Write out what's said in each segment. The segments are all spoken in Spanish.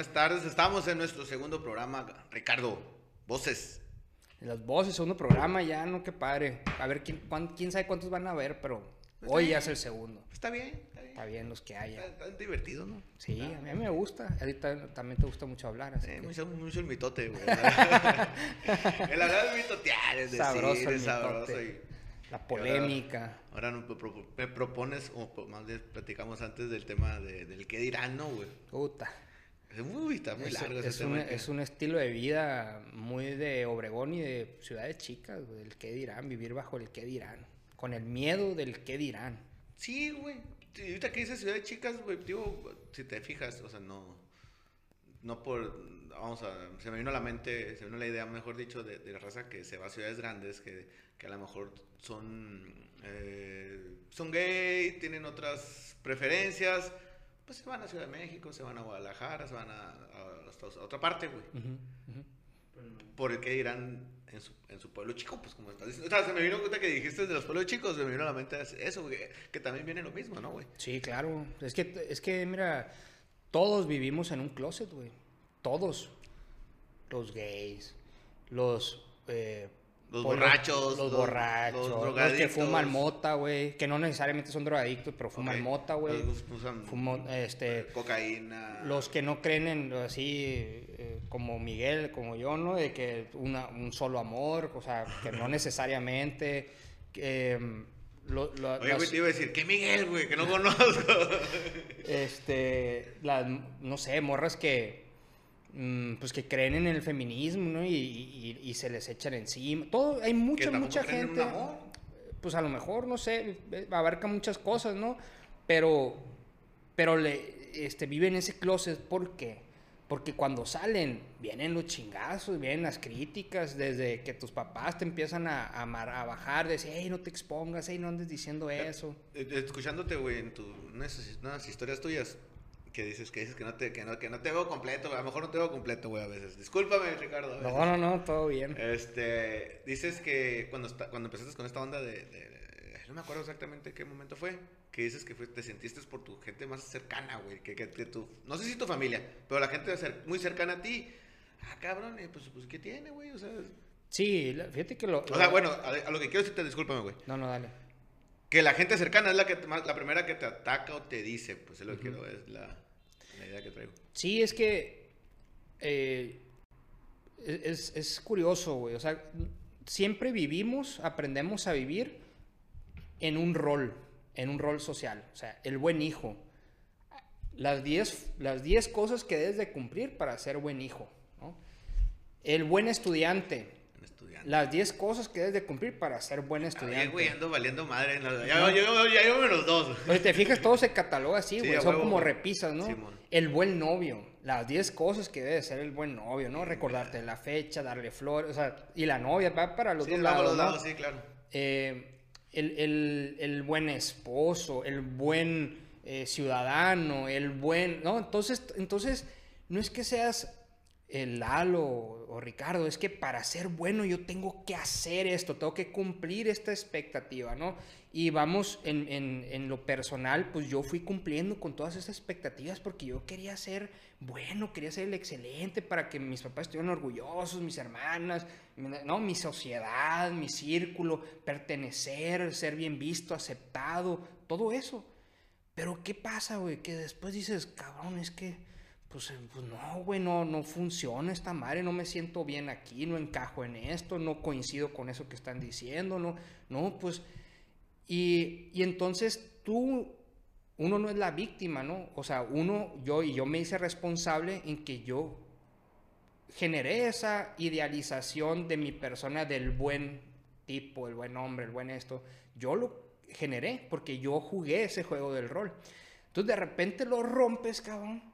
buenas tardes. Estamos en nuestro segundo programa. Ricardo, voces. Las voces, segundo programa, ya no, qué padre. A ver, quién, cuán- quién sabe cuántos van a ver, pero hoy ya es el segundo. Está bien, está bien. Está bien los que haya. Está, está divertido, ¿no? Sí, a mí me gusta. A ti ta- también te gusta mucho hablar, así Eh, que- mucho, mucho el mitote, güey. el hablar es mitotear, es decir, Sabroso el es sabroso. y- La polémica. Ahora no, me pro- me propones, o po- más bien platicamos antes del tema de- del qué dirán, ¿no, güey? Puta. Uy, está muy Es, largo ese es tema. un, que- es un estilo de vida muy de Obregón y de ciudades chicas, güey, el qué dirán, vivir bajo el qué dirán, con el miedo del qué dirán. Sí, güey. Ahorita que dices ciudad de chicas, güey, digo, si te fijas, o sea, no, no por, vamos a, se me vino a la mente, se me vino la idea, mejor dicho, de, de la raza que se va a ciudades grandes, que, que a lo mejor son, eh, son gay, tienen otras preferencias, pues se van a Ciudad de México, se van a Guadalajara, se van a, a, otra parte, güey. Por el que dirán en su, en su pueblo chico, pues como estás diciendo. O sea, se me vino cuenta que dijiste de los pueblos chicos, se me vino a la mente eso, güey, que también viene lo mismo, ¿no, güey? Sí, claro. Es que, es que, mira, todos vivimos en un closet, güey. Todos. Los gays, los... eh, Los por- borrachos, Los, los- borrachos. los Los, que drogadictos. fuman mota, güey. Que no necesariamente son drogadictos, pero fuman mota, güey. Usan Fumo- este, cocaína. los que no creen en así eh, como Miguel, como yo, ¿no? De que una- un solo amor, o sea, que no necesariamente. em, lo- lo- Oye, güey, te iba a decir, ¿qué Miguel, güey? Que no conozco. este, las, no sé, morras que, pues que creen en el feminismo, ¿no? Y, y- y se les echan encima. Todo, hay mucha, mucha en gente. Pues a lo mejor, no sé, eh, abarca muchas cosas, ¿no? Pero, pero le, este, viven ese closet, ¿por qué? Porque cuando salen, vienen los chingazos, vienen las críticas, desde que tus papás te empiezan a, a, bajar, de decir, hey, no te expongas, hey, no andes diciendo eso. Eh, eh, Escuchándote, güey, en tu, unas, unas historias tuyas, que dices que dices que no te, que no, que no te veo completo, güey. A lo mejor no te veo completo, güey, a veces. Discúlpame, Ricardo. a veces. No, no, no, todo bien. Este, dices que cuando, está, cuando empezaste con esta onda de, de- de- No me acuerdo exactamente qué momento fue. Que dices que fue- te sentiste por tu gente más cercana, güey. Que, que, que tu, no sé si tu familia, pero la gente cer- muy cercana a ti. Ah, cabrón, eh, pues, pues ¿qué tiene, güey? O sea, Sí, fíjate que lo... o sea, bueno, a, a lo que quiero decirte, discúlpame, güey. No, no, dale. Que la gente cercana es la, que, la primera que te ataca o te dice. Pues es lo que quiero, es la, la idea que traigo. Sí, es que eh, es, es curioso, güey. O sea, siempre vivimos, aprendemos a vivir en un rol, en un rol social. O sea, el buen hijo. Las 10 las 10 cosas que debes de cumplir para ser buen hijo. ¿no? El buen estudiante. Estudiante. Las 10 cosas que debes de cumplir para ser buen estudiante. güey, ando valiendo madre. en la- Ya, ya, ya, ya llevo menos dos. Pues te fijas, todo se cataloga así, Sí, güey. Son huevo, como güey. repisas, ¿no? Simón. El buen novio. Las 10 cosas que debe ser el buen novio, ¿no? Recordarte la fecha, darle flores, o sea, y la novia va para los Sí, dos lados, los ¿no? lados, sí, claro. Eh, el, el- el buen esposo, el buen eh, ciudadano, el buen, ¿no? Entonces, entonces, no es que seas el Lalo o Ricardo, es que para ser bueno yo tengo que hacer esto, tengo que cumplir esta expectativa, ¿no? Y vamos, en, en- en lo personal, pues yo fui cumpliendo con todas esas expectativas porque yo quería ser bueno, quería ser el excelente para que mis papás estuvieran orgullosos, mis hermanas, no, mi sociedad, mi círculo, pertenecer, ser bien visto, aceptado, todo eso. Pero ¿qué pasa, güey? Que después dices, cabrón, es que, pues, eh, pues no, güey, no, no funciona esta madre, no me siento bien aquí, no encajo en esto, no coincido con eso que están diciendo, no, no, pues, y, y entonces tú, uno no es la víctima, ¿no? O sea, uno, yo, y yo me hice responsable en que yo generé esa idealización de mi persona del buen tipo, el buen hombre, el buen esto. Yo lo generé porque yo jugué ese juego del rol. Entonces de repente lo rompes, cabrón.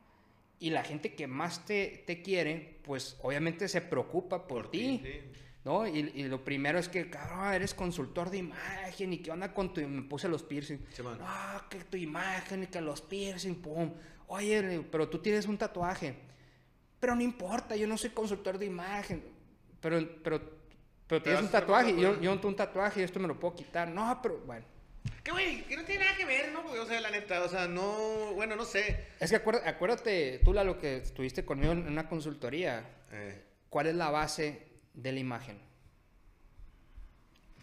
Y la gente que más te, te quiere, pues obviamente se preocupa por, ti. sí. ¿No? Y, y lo primero es que, cabrón, eres consultor de imagen y qué onda con tu... Me puse los piercing. Sí. No, que tu imagen y que los piercing, pum. Oye, pero tú tienes un tatuaje. Pero no importa, yo no soy consultor de imagen. Pero, pero, pero tienes vas un tatuaje. Yo, yo no tengo un tatuaje y esto me lo puedo quitar. No, pero bueno. Que, güey, que no tiene nada que ver, ¿no? güey? O sea, la neta, o sea, no, bueno, no sé. Es que acuérdate, acuérdate tú, lo que estuviste conmigo en una consultoría. Eh, ¿Cuál es la base de la imagen?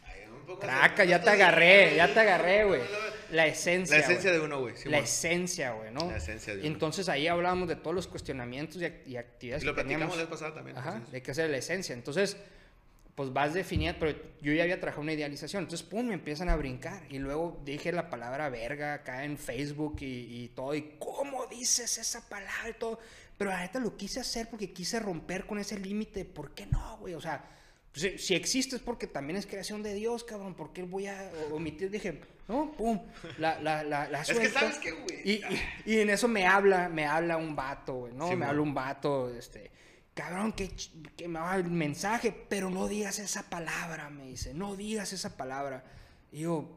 ay, un poco Traca, ya te agarré, ya te agarré, güey. La esencia. La esencia güey. de uno, güey. sí, la bueno. esencia, güey, ¿no? La esencia de uno. Entonces ahí hablábamos de todos los cuestionamientos y, act- y actividades Y lo que platicamos teníamos. la vez pasada también. Ajá, de qué hacer la esencia. Entonces, pues vas definiendo, pero yo ya había trabajado una idealización. Entonces, pum, me empiezan a brincar. Y luego dije la palabra verga acá en Facebook y, y todo. Y cómo dices esa palabra y todo. Pero la neta lo quise hacer porque quise romper con ese límite. ¿Por qué no, güey? O sea, si, si existe es porque también es creación de Dios, cabrón. ¿Por qué voy a omitir? Dije, no, pum, la, la, la, la Es que sabes qué, güey. Y, y- y en eso me habla, me habla un vato, güey, ¿no? Sí, me man. habla un vato, este, cabrón, que, que me va el mensaje, pero no digas esa palabra, me dice, no digas esa palabra. Y yo,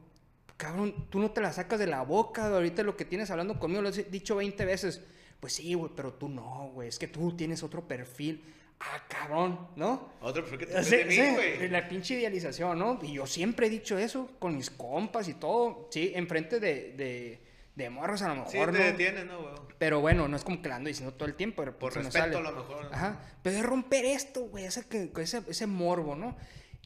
cabrón, tú no te la sacas de la boca, ahorita lo que tienes hablando conmigo, lo has dicho 20 veces. Pues sí, güey, pero tú no, güey, es que tú tienes otro perfil. Ah, cabrón, ¿no? Otro perfil que te Sí, de mí, sí, güey. la pinche idealización, ¿no? Y yo siempre he dicho eso con mis compas y todo, sí, enfrente de, de, de morros a lo mejor, Sí, ¿no? te detienes, ¿no, güey? Pero bueno, no es como que la ando diciendo todo el tiempo. pero Por respeto, a lo mejor. Ajá. Pero es romper esto, güey, ese, que- ese, ese morbo, ¿no?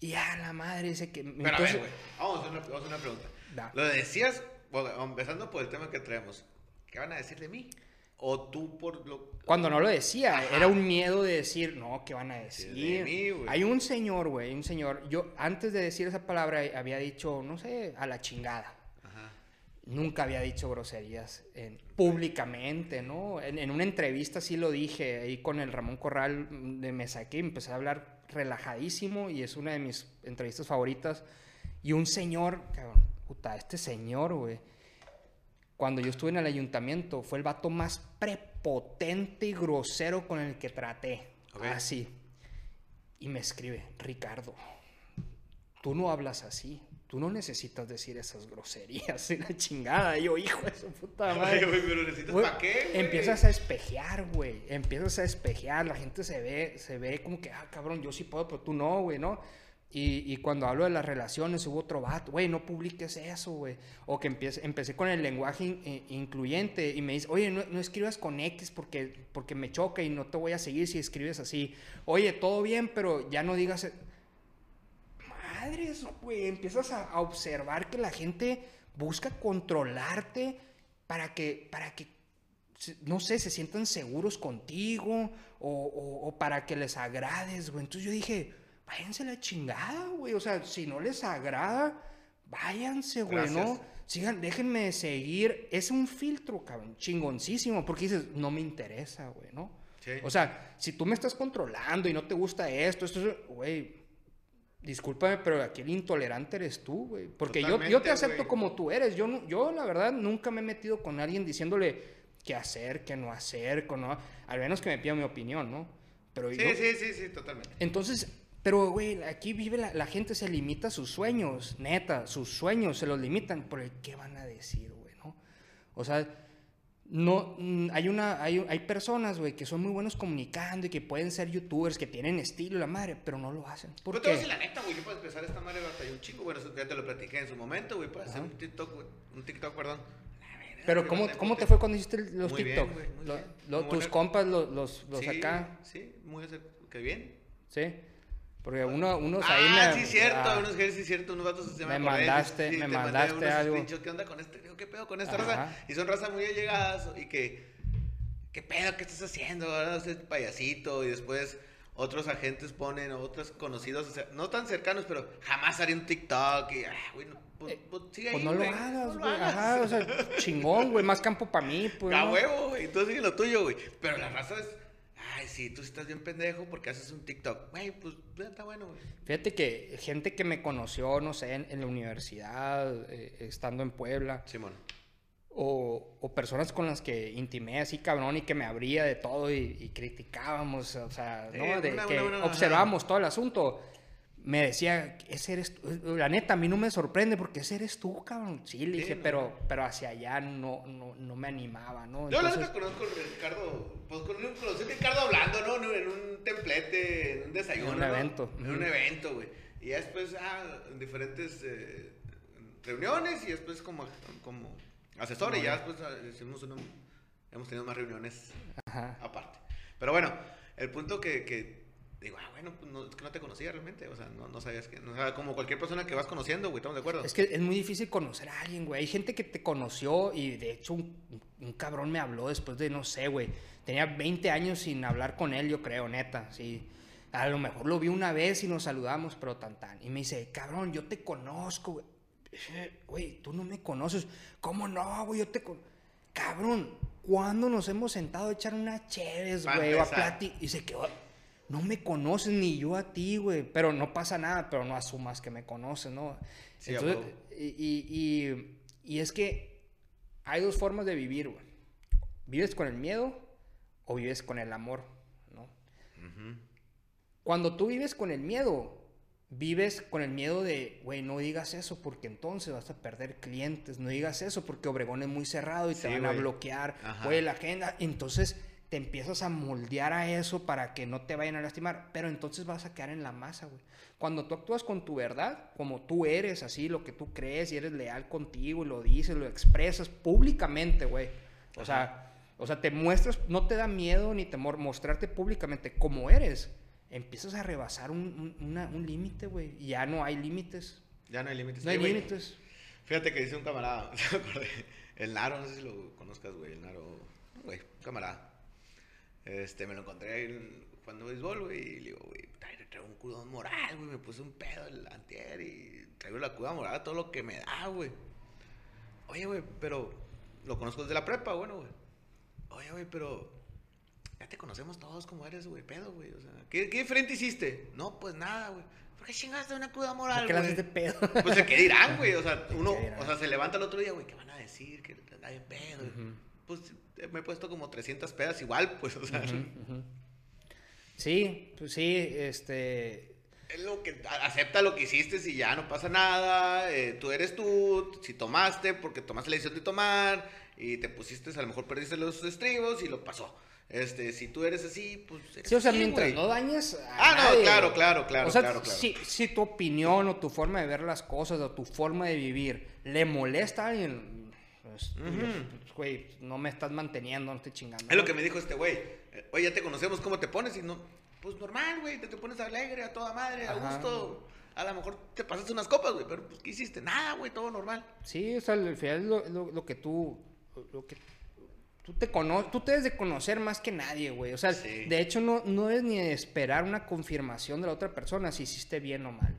Y a la madre, ese que... Pero a ver, güey, vamos a hacer una, vamos a hacer una pregunta. Da. Lo decías, bueno, empezando por el tema que traemos, ¿qué van a decir de mí? O tú por lo... Cuando no lo decía, Ajá. era un miedo de decir, no, ¿qué van a decir? de mí, güey. Hay un señor, güey, un señor. Yo antes de decir esa palabra había dicho, no sé, a la chingada. Nunca había dicho groserías en- públicamente, ¿no? En, en una entrevista sí lo dije, ahí con el Ramón Corral de me saqué, empecé a hablar relajadísimo y es una de mis entrevistas favoritas. Y un señor, cabrón, puta, este señor, güey, cuando yo estuve en el ayuntamiento, fue el vato más prepotente y grosero con el que traté. Así. Y me escribe, Ricardo, tú no hablas así. Tú no necesitas decir esas groserías y la chingada. Y yo, hijo de su puta madre. Güey, pero necesitas para qué, güey. Empiezas a espejear, güey. Empiezas a espejear. La gente se ve, se ve como que, ah, cabrón, yo sí puedo, pero tú no, güey, ¿no? Y, y cuando hablo de las relaciones, hubo otro vato, güey, no publiques eso, güey. O que empiece, empecé con el lenguaje in- eh, incluyente y me dice, oye, no, no escribas con X porque, porque me choca y no te voy a seguir si escribes así. Oye, todo bien, pero ya no digas... e-". Madres, güey, empiezas a, a observar que la gente busca controlarte para que, para que no sé, se sientan seguros contigo o, o- o para que les agrades, güey. Entonces yo dije, váyanse la chingada, güey. O sea, si no les agrada, váyanse, güey, ¿no? Sigan, déjenme seguir. Es un filtro, cabrón, chingoncísimo, porque dices, no me interesa, güey, ¿no? Sí. O sea, si tú me estás controlando y no te gusta esto, esto, es- güey, discúlpame, pero aquí el intolerante eres tú, güey. Porque yo, yo te acepto como tú eres. Yo, yo, la verdad, nunca me he metido con alguien diciéndole qué hacer, qué no hacer, con no, al menos que me pida mi opinión, ¿no? Pero Sí, yo- sí, sí, sí, totalmente. entonces, pero, güey, aquí vive la, la gente, se limita a sus sueños, neta, sus sueños se los limitan por el qué van a decir, güey, ¿no? O sea, no, mm, hay una, hay, hay personas, güey, que son muy buenos comunicando y que pueden ser youtubers, que tienen estilo, la madre, pero no lo hacen. ¿Por Pero te voy a qué? decir la neta, güey, yo para empezar esta madre batallé un chingo, bueno, ya te lo platiqué en su momento, güey, para hacer Ajá. un TikTok, un TikTok, perdón. Pero ¿cómo, ¿cómo te fue cuando hiciste los Muy bien, TikTok? güey, muy Lo- bien. lo- tus buena- compas, los, los, los sí, acá, Sí, muy que bien. ¿sí? Porque uno, unos ah, ahí me... sí, cierto, ah, unos que sí, cierto, unos vatos se Me acordé, mandaste- sí, me mandaste unos algo. ¿Qué onda con este? Digo, ¿Qué pedo con esta Ajá. raza? Y son raza muy allegadas y que, ¿qué pedo? ¿Qué estás haciendo? Ahora ese payasito y después otros agentes ponen, otros conocidos, o sea, no tan cercanos, pero jamás haría un TikTok y, ah, güey, no, pues, pues, sigue Pues ahí, no lo hagas, güey. Ajá, o sea, chingón, güey. Más campo para mí, pues. A huevo, güey. Tú sigue lo tuyo, güey. Pero la raza es. Ay, sí, tú estás bien pendejo porque haces un TikTok. Güey, pues está bueno, güey. Fíjate que gente que me conoció, no sé, en, en la universidad, eh, estando en Puebla, Simón. o, o personas con las que intimé así, cabrón, y que me abría de todo y, y criticábamos, o sea, ¿no? De una- que una- una- observábamos todo el asunto. Me decía, ese eres tú. La neta, a mí no me sorprende porque ese eres tú, cabrón. Sí, le Sí, dije, no. pero, pero hacia allá no, no, no me animaba, ¿no? Yo la Entonces- neta conozco a Ricardo. Pues con un, a Ricardo hablando, ¿no? En un templete, en un desayuno. En un ¿no? evento. En un evento, güey. Y ya después, ah, en diferentes. eh, reuniones y después como, como asesor y ya después ah, hicimos una- hemos tenido más reuniones Ajá. aparte. Pero bueno, el punto que, que digo, ah, bueno, pues no, es que no te conocía realmente, o sea, no, no sabías que, no, como cualquier persona que vas conociendo, güey, estamos de acuerdo. Es que es muy difícil conocer a alguien, güey. Hay gente que te conoció y de hecho un, un cabrón me habló después de, no sé, güey. Tenía 20 años sin hablar con él, yo creo, neta, sí. A lo mejor lo vi una vez y nos saludamos, pero tan tan. Y me dice, cabrón, yo te conozco, güey. Güey, tú no me conoces. ¿Cómo no, güey? Yo te conozco. Cabrón, ¿cuándo nos hemos sentado a echar una chéves, güey? A plati- Y se quedó. No me conoces ni yo a ti, güey. Pero no pasa nada, pero no asumas que me conoces, ¿no? Sí, Entonces, y, y- y- es que hay dos formas de vivir, güey. ¿Vives con el miedo o vives con el amor? ¿no? Cuando tú vives con el miedo, vives con el miedo de, güey, no digas eso porque entonces vas a perder clientes. No digas eso porque Obregón es muy cerrado y te van a bloquear. Güey, la agenda. Entonces te empiezas a moldear a eso para que no te vayan a lastimar. Pero entonces vas a quedar en la masa, güey. Cuando tú actúas con tu verdad, como tú eres, así, lo que tú crees y eres leal contigo y lo dices, lo expresas públicamente, güey. O sea, o sea, te muestras, no te da miedo ni temor mostrarte públicamente como eres. Empiezas a rebasar un, un, una- un límite, güey. Y ya no hay límites. Ya no hay límites. No hay güey. límites. Fíjate que dice un camarada, el Naro, no sé si lo conozcas, güey, el Naro, güey, un camarada. Este, me lo encontré ahí en- jugando béisbol, güey, y le digo, güey, traigo, un cudón moral, güey, me puse un pedo el antier y traigo la cuda moral todo lo que me da, güey. Oye, güey, pero lo conozco desde la prepa, bueno, güey. Oye, güey, pero ya te conocemos todos como eres, güey, pedo, güey, o sea, ¿qué, qué diferente hiciste? No, pues nada, güey. ¿Por qué chingaste una cuda moral, ¿Por qué güey? haces de pedo? Pues el que dirán, güey. O sea, ¿Qué uno, o sea, se levanta el otro día, güey, ¿qué van a decir? Que anda bien pedo. Ujú. Pues me he puesto como 300 pedas igual, pues, o sea. Sí, pues sí, este... es lo que acepta lo que hiciste si ya no pasa nada. eh, tú eres tú, si tomaste, porque tomaste la decisión de tomar y te pusiste, a lo mejor perdiste los estribos y lo pasó. Este, si tú eres así, pues eres Sí, o sea, así, mientras no dañes a Ah, no, claro, claro, claro, O sea, claro, claro. Si, si tu opinión o tu forma de ver las cosas o tu forma de vivir le molesta a alguien, pues, pues, güey, no me estás manteniendo, no estoy chingando. Es lo que me dijo este güey. Eh, Oye, ya te conocemos, ¿cómo te pones? Y no, pues normal, güey, te, te pones alegre, a toda madre, a gusto. A lo mejor te pasaste unas copas, güey, pero pues, ¿qué hiciste? Nada, güey, todo normal. Sí, o sea, al final es lo, lo- lo que tú, lo que tú te conoces, tú te debes de conocer más que nadie, güey. O sea, Sí. de hecho no, no es ni de esperar una confirmación de la otra persona si hiciste bien o mal.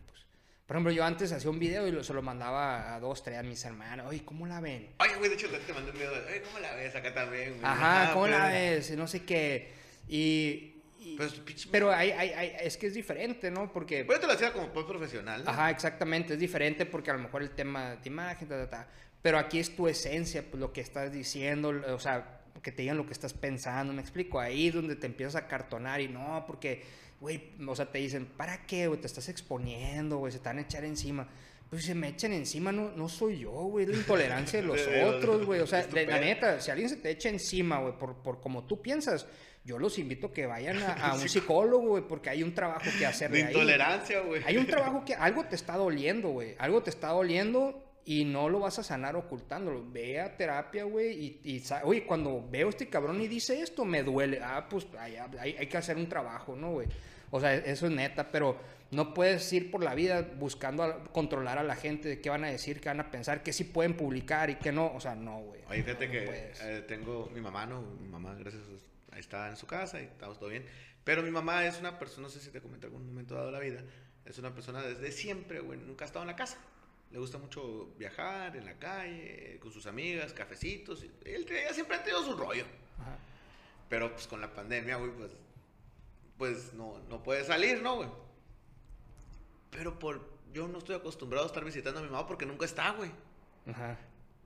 Por ejemplo, yo antes hacía un video y lo- se lo mandaba a dos, tres a mis hermanos. Oye, ¿cómo la ven? Oye, güey, de hecho, te mandé un video de, oye, ¿cómo la ves acá también, güey? Ajá, Ah, ¿cómo la pero- ves? No sé qué. Y. y- Pues, pero hay, hay- hay- es que es diferente, ¿no? Porque. Yo te lo hacía como profesional, ¿no? Ajá, exactamente, es diferente porque a lo mejor el tema de imagen, ta, ta, ta. Pero aquí es tu esencia, pues, lo que estás diciendo, o sea, que te digan lo que estás pensando, me explico. Ahí es donde te empiezas a cartonar y no, porque, güey, o sea, te dicen, ¿para qué, güey? Te estás exponiendo, güey, se te van a echar encima. Pues se me echan encima, no, no soy yo, güey, es la intolerancia de los otros, güey. O sea, de- la neta, si alguien se te echa encima, güey, por, por como tú piensas, yo los invito a que vayan a, a un psicólogo, güey, porque hay un trabajo que hacer De de ahí. intolerancia, güey. Hay un trabajo que algo te está doliendo, güey. Algo te está doliendo y no lo vas a sanar ocultándolo. Ve a terapia, güey. Y, y oye, cuando veo a este cabrón y dice esto, me duele. Ah, pues hay, hay- hay que hacer un trabajo, ¿no, güey? O sea, eso es neta, pero no puedes ir por la vida buscando a- controlar a la gente de qué van a decir, qué van a pensar, qué sí pueden publicar y qué no. O sea, no, güey. Oye, fíjate No que eh, tengo mi mamá, ¿no? Mi mamá, gracias, ahí está en su casa y estamos todo bien. Pero mi mamá es una persona, no sé si te comenté en algún momento dado de la vida, es una persona desde siempre, güey, nunca ha estado en la casa. Le gusta mucho viajar en la calle, con sus amigas, cafecitos. Él, ella siempre ha tenido su rollo. Ajá. Pero pues con la pandemia, güey, pues, pues no, no puede salir, ¿no, güey? Pero por, yo no estoy acostumbrado a estar visitando a mi mamá porque nunca está, güey. Ajá.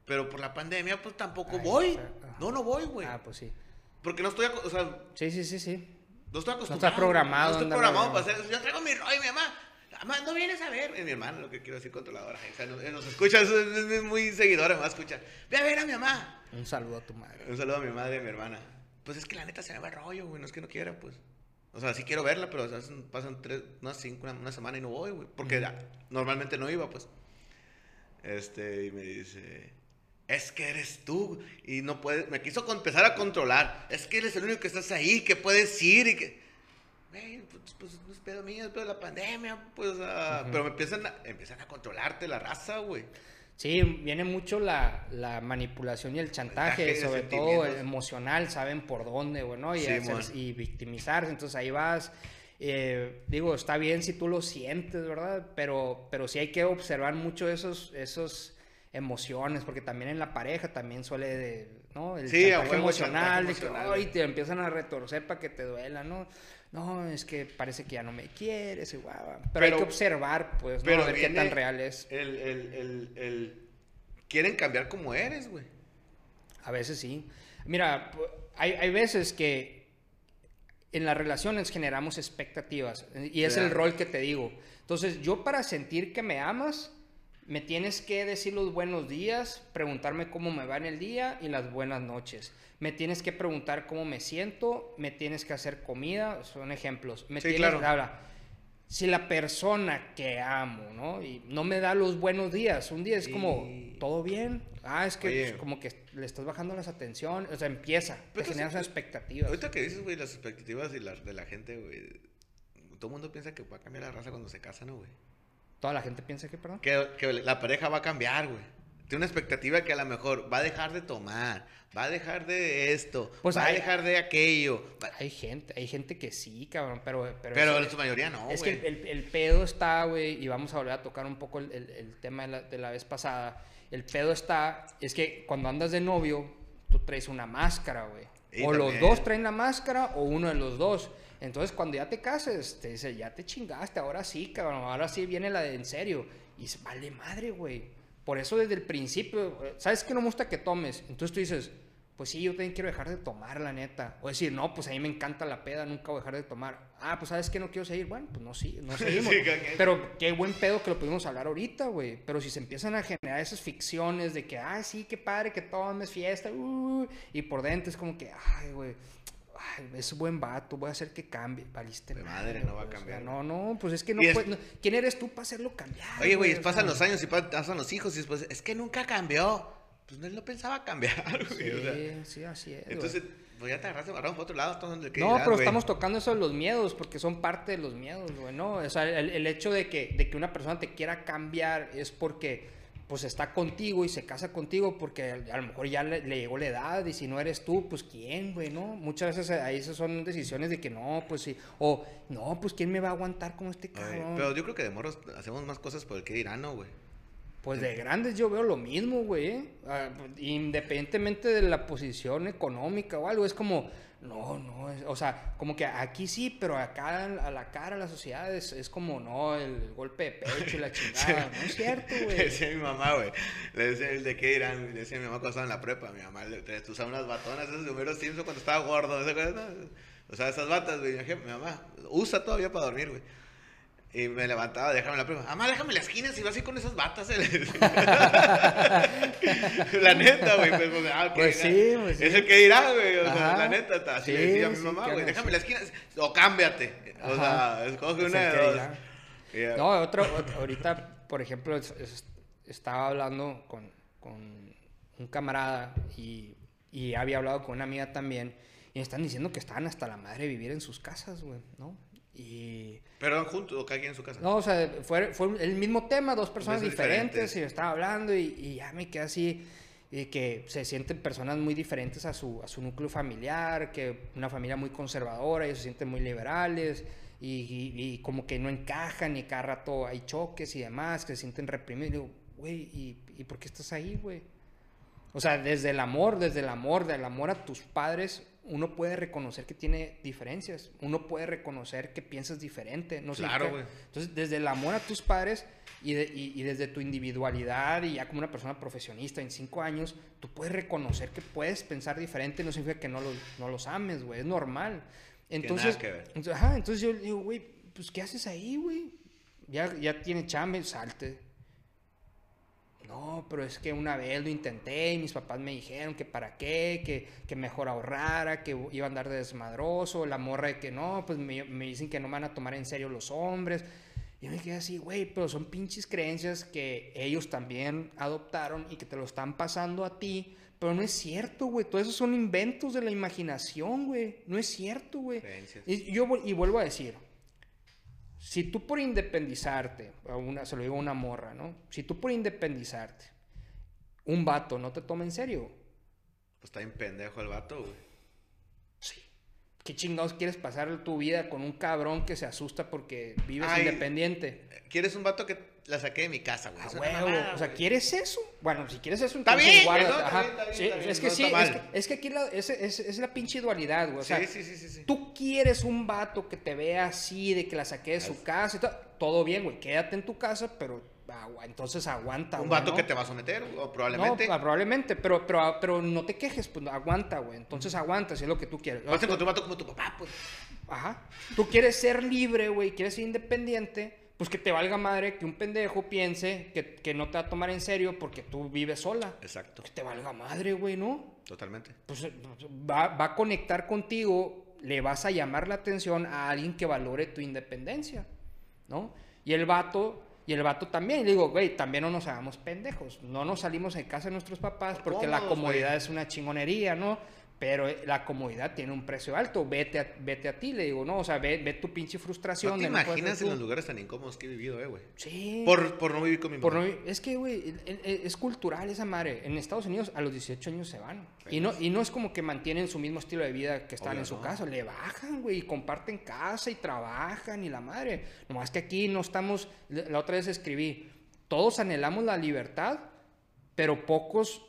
Pero por la pandemia, pues tampoco Ay, voy. está-. No, no voy, güey. Ah, pues sí. Porque no estoy, o sea, Sí, sí, sí, sí. no estoy acostumbrado. estás programado, No estoy programado no. para hacer eso. Yo traigo mi rollo mi mamá. Mamá, no vienes a ver. Es mi hermana, lo que quiero decir, controladora. O sea, no- eh, nos escucha, es, es- es muy seguidora, me va a escuchar. Ve a ver a mi mamá. Un saludo a tu madre. Un saludo a mi madre y a mi hermana. Pues es que la neta se me va el rollo, güey. No es que no quiera, pues. O sea, sí quiero verla, pero o sea, pasan tres, unas cinco, una, una semana y no voy, güey. Porque normalmente no iba, pues. Este, y me dice, es que eres tú. Y no puedes, me quiso empezar a controlar. Es que eres el único que estás ahí, que puedes ir y que... Güey, pues, pues, no es pedo mío, es pedo de la pandemia, pues, ah, pero me empiezan a, empiezan a controlarte la raza, güey. Sí, viene mucho la, la manipulación y el chantaje, sobre todo sentimientos. emocional, saben por dónde, güey, ¿no? Y, Sí, hacer- mon. y victimizarse, entonces ahí vas. eh, digo, está bien si tú lo sientes, ¿verdad? Pero, pero sí hay que observar mucho esos, esos emociones, porque también en la pareja también suele, de, ¿no? El Sí, chantaje emocional, chantaje de que, emocional, "Ay, güey. te empiezan a retorcer para que te duela, ¿no? No, es que parece que ya no me quieres, y guau. Pero, hay que observar, pues, ¿no? pero A ver qué tan real es. El, el, el, el- Quieren cambiar como eres, güey. A veces sí. Mira, hay, hay veces que en las relaciones generamos expectativas y es el rol que te digo. Entonces, yo para sentir que me amas, me tienes que decir los buenos días, preguntarme cómo me va en el día y las buenas noches. Me tienes que preguntar cómo me siento, me tienes que hacer comida, son ejemplos. Me Sí, tienes, claro. ahora, si la persona que amo, ¿no? Y no me da los buenos días, un día es como, ¿todo bien? Ah, es que Oye. pues, como que le estás bajando las atenciones, o sea, empieza, te generas sí, expectativas. Ahorita que dices, güey, las expectativas y la- de la gente, güey. Todo el mundo piensa que va a cambiar la raza cuando se casan, ¿no, güey? Toda la gente piensa que, perdón. Que, que la pareja va a cambiar, güey. Tiene una expectativa que a lo mejor va a dejar de tomar, va a dejar de esto, Pues va hay- a dejar de aquello. Hay gente, hay gente que sí, cabrón, pero... Pero, Pero en su mayoría no, es que el, el- pedo está, güey, y vamos a volver a tocar un poco el, el- el tema de la, de la vez pasada. El pedo está, es que cuando andas de novio, tú traes una máscara, güey. Y O los dos traen la máscara o uno de los dos. Entonces, cuando ya te cases, te dice, ya te chingaste, ahora sí, cabrón, ahora sí viene la de en serio. Y vale madre, güey. Por eso desde el principio, eh, ¿sabes que no me gusta que tomes? Entonces tú dices, pues sí, yo también quiero dejar de tomar, la neta. O decir, no, pues a mí me encanta la peda, nunca voy a dejar de tomar. Ah, pues ¿sabes que no quiero seguir? Bueno, pues no, sí, no seguimos. Sí. Pero qué buen pedo que lo pudimos hablar ahorita, güey. Pero si se empiezan a generar esas ficciones de que, ay, sí, qué padre que tomes fiesta, uh, y por dentro es como que, ay, güey, ay, es buen vato, voy a hacer que cambie. Valiste De madre, no va a güey, o sea, cambiar, no, no, pues es que no, es- puede- no- ¿Quién eres tú para hacerlo cambiar? Oye, güey, pasan los años y pa- pasan los hijos y después, es que nunca cambió. Pues él no pensaba cambiar, güey. o sea, Sí, sí, así es. güey. entonces, pues ya te agarraste, agarramos por otro lado. ¿qué No, pero güey? estamos tocando eso de los miedos, porque son parte de los miedos, güey, ¿no? O sea, el, el hecho de que, de que una persona te quiera cambiar es porque, pues, está contigo y se casa contigo porque a, lo mejor ya le, le llegó la edad y si no eres tú, pues, ¿quién, güey, no? Muchas veces ahí esas son decisiones de que no, pues, sí, o, no, pues, ¿quién me va a aguantar con este Ay, cabrón? pero yo creo que de morros hacemos más cosas por el que dirán, ¿no, güey? Pues de grandes yo veo lo mismo, güey. ¿eh? Ah, independientemente de la posición económica o algo, es como, no, no, es- o sea, como que aquí sí, pero acá a la cara, a la sociedad, es, es como, no, el golpe de pecho y la chingada. No es cierto, Le güey. decía a mi mamá, güey. Le decía el de qué dirán. Le decía a mi mamá cuando estaba en la prepa. Mi mamá le te- usaba unas batonas esas de Homero Simpson cuando estaba gordo. ¿no se acuerdan? O sea, esas batas, güey. Mi mamá usa todavía para dormir, güey. Y me levantaba, déjame la prepa. Mamá, déjame la esquina si vas así con esas batas. eh", la neta, güey. Pues, ah, Pues sí, pues Es el que dirá, güey. O sea, Ajá. la neta, así Sí, le decía a mi mamá, güey. Déjame la esquina o cámbiate. O sea, escoge Es una de dos. No, otro, otro- ahorita, por ejemplo, es- es- estaba hablando con, con un camarada y, y había hablado con una amiga también y me están diciendo que estaban hasta la madre de vivir en sus casas, güey, ¿no? Y... Pero juntos o cada quien en su casa. No, o sea, fue, fue el mismo tema, dos personas diferentes, diferentes. y yo estaba hablando y, y ya me quedé así, y que se sienten personas muy diferentes a su, a su núcleo familiar, que una familia muy conservadora, ellos se sienten muy liberales, y, y- y como que no encajan, y cada rato hay choques y demás, que se sienten reprimidos. Y digo, güey, ¿y, ¿y por qué estás ahí, güey? O sea, desde el amor, desde el amor, del amor a tus padres, uno puede reconocer que tiene diferencias. Uno puede reconocer que piensas diferente. No Claro, güey. Entonces, desde el amor a tus padres y, de- y- y desde tu individualidad y ya como una persona profesionista en cinco años, tú puedes reconocer que puedes pensar diferente. No significa que no los, no los ames, güey. Es normal. Entonces, que ver. entonces, ajá, entonces yo digo, güey, pues ¿qué haces ahí, güey? Ya, ya tiene chamba, salte. No, pero es que una vez lo intenté y mis papás me dijeron que para qué, que, que mejor ahorrara, que iba a andar de desmadroso, la morra de que no, pues me, me dicen que no me van a tomar en serio los hombres. Yo me quedé así, güey, pero son pinches creencias que ellos también adoptaron y que te lo están pasando a ti. Pero no es cierto, güey. Todo eso son inventos de la imaginación, güey. No es cierto, güey. Creencias. Y, yo, y vuelvo a decir, si tú por independizarte, a una, se lo digo a una morra, ¿no? Si tú por independizarte, un vato no te toma en serio, Pues está bien pendejo el vato, güey. sí. ¿Qué chingados quieres pasar tu vida con un cabrón que se asusta porque vives Ay, independiente? ¿Quieres un vato que la saqué de mi casa, güey? Mamada, o sea, güey. ¿quieres eso? Bueno, si quieres eso, entonces bien, no, está bien, está bien, Sí, está bien, es que no sí, es que, es que aquí la, es, es- es la pinche dualidad, güey. O sea, sí, sí, sí, tú quieres un vato que te vea así, de que la saque de su casa y todo. Todo bien, güey. Quédate en tu casa, pero entonces aguanta, un güey, vato ¿no? que te va a someter, o probablemente. ah, probablemente, pero, pero, pero no te quejes, pues aguanta, güey. Entonces aguanta, si es lo que tú quieres. Vas a encontrar un vato como tu papá, pues. Ajá. Tú quieres ser libre, güey, quieres ser independiente, pues que te valga madre que un pendejo piense que, que no te va a tomar en serio porque tú vives sola. Exacto, Que te valga madre, güey, ¿no? totalmente. Pues eh, va, va a conectar contigo, le vas a llamar la atención a alguien que valore tu independencia, ¿no? Y el vato, y el vato también, le digo, güey, también no nos hagamos pendejos, no nos salimos de casa de nuestros papás porque la comodidad güey. es una chingonería, ¿no? Pero eh, la comodidad tiene un precio alto, vete a, vete a ti, le digo, no, o sea, ve, ve tu pinche frustración. No te de imaginas en los lugares tan incómodos que he vivido, eh, güey. Sí. Por, por no vivir con mi Por mamá. no- es que, güey, es cultural esa madre. En Estados Unidos a los 18 años se van. Y no, y no es como que mantienen su mismo estilo de vida que están Obvio, en su no. casa. Le bajan, güey, y comparten casa y trabajan y la madre. Nomás que aquí no estamos... La otra vez escribí, todos anhelamos la libertad, pero pocos